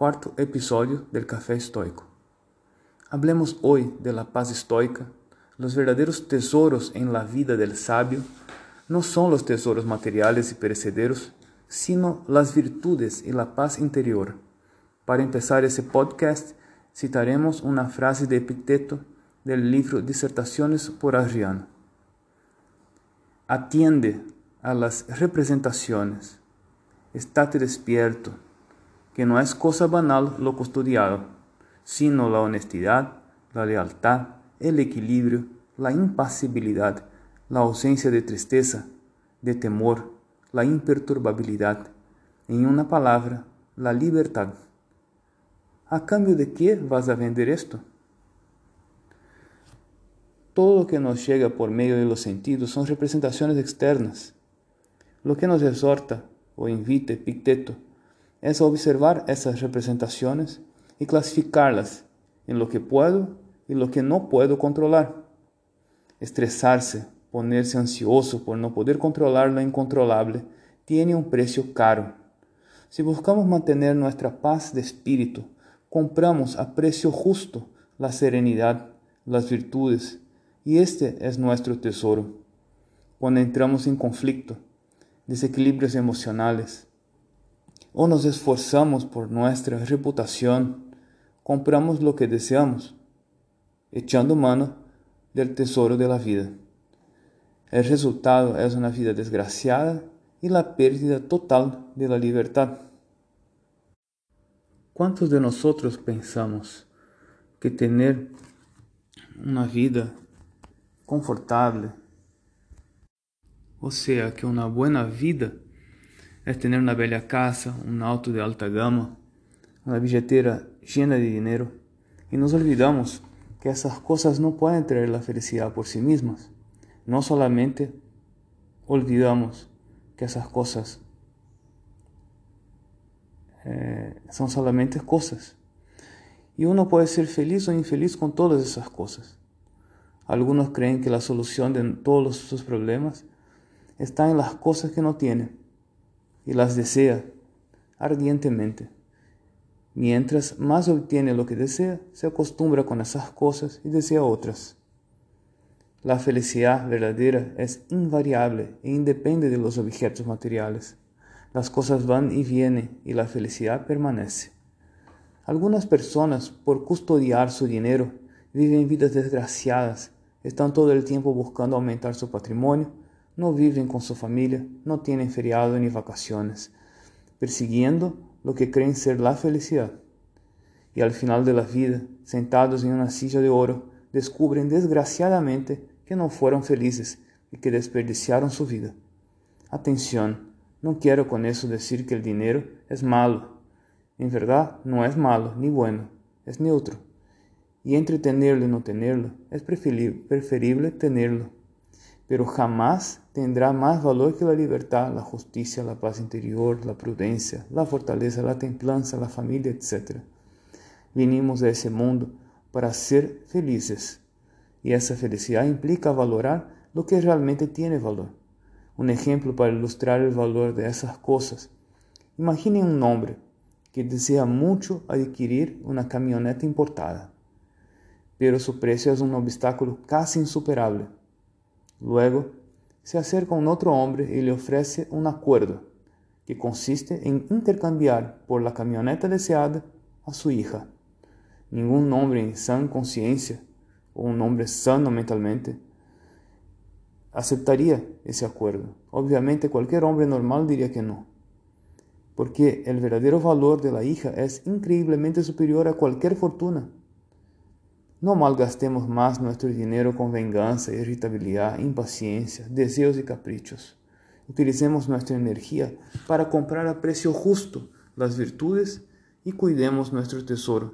cuarto episodio del Café Estoico. Hablemos hoy de la paz estoica. Los verdaderos tesoros en la vida del sabio no son los tesoros materiales y perecederos, sino las virtudes y la paz interior. Para empezar ese podcast, citaremos una frase de Epicteto del libro Disertaciones por Adriano. Atiende a las representaciones, estate despierto, que no es cosa banal lo custodiado, sino la honestidad, la lealtad, el equilibrio, la impasibilidad, la ausencia de tristeza, de temor, la imperturbabilidad, en una palabra, la libertad. ¿A cambio de qué vas a vender esto? Todo lo que nos llega por medio de los sentidos son representaciones externas. Lo que nos exhorta o invita Epicteto es observar esas representaciones y clasificarlas en lo que puedo y lo que no puedo controlar. Estresarse, ponerse ansioso por no poder controlar lo incontrolable, tiene un precio caro. Si buscamos mantener nuestra paz de espíritu, compramos a precio justo la serenidad, las virtudes, y este es nuestro tesoro. Cuando entramos en conflicto, desequilibrios emocionales, o nos esforzamos por nuestra reputación, compramos lo que deseamos, echando mano del tesoro de la vida. El resultado es una vida desgraciada y la pérdida total de la libertad. ¿Cuántos de nosotros pensamos que tener una vida confortable, o sea, que una buena vida es tener una bella casa, un auto de alta gama, una billetera llena de dinero, y nos olvidamos que esas cosas no pueden traer la felicidad por sí mismas. No solamente olvidamos que esas cosas eh, son solamente cosas. Y uno puede ser feliz o infeliz con todas esas cosas. Algunos creen que la solución de todos sus problemas está en las cosas que no tienen y las desea ardientemente. Mientras más obtiene lo que desea, se acostumbra con esas cosas y desea otras. La felicidad verdadera es invariable e independe de los objetos materiales. Las cosas van y vienen y la felicidad permanece. Algunas personas, por custodiar su dinero, viven vidas desgraciadas están todo el tiempo buscando aumentar su patrimonio, no viven con su familia, no tienen feriado ni vacaciones, persiguiendo lo que creen ser la felicidad. Y al final de la vida, sentados en una silla de oro, descubren desgraciadamente que no fueron felices y que desperdiciaron su vida. Atención, no quiero con eso decir que el dinero es malo. En verdad, no es malo ni bueno, es neutro y entre tenerlo y no tenerlo, es preferible tenerlo, pero jamás tendrá más valor que la libertad, la justicia, la paz interior, la prudencia, la fortaleza, la templanza, la familia, etc. Vinimos a ese mundo para ser felices y esa felicidad implica valorar lo que realmente tiene valor. Un ejemplo para ilustrar el valor de esas cosas. Imaginen un hombre que desea mucho adquirir una camioneta importada pero su precio es un obstáculo casi insuperable. Luego, se acerca un otro hombre y le ofrece un acuerdo que consiste en intercambiar por la camioneta deseada a su hija. Ningún hombre en san conciencia o un hombre sano mentalmente aceptaría ese acuerdo. Obviamente cualquier hombre normal diría que no, porque el verdadero valor de la hija es increíblemente superior a cualquier fortuna. No malgastemos más nuestro dinero con venganza, irritabilidad, impaciencia, deseos y caprichos. Utilicemos nuestra energía para comprar a precio justo las virtudes y cuidemos nuestro tesoro,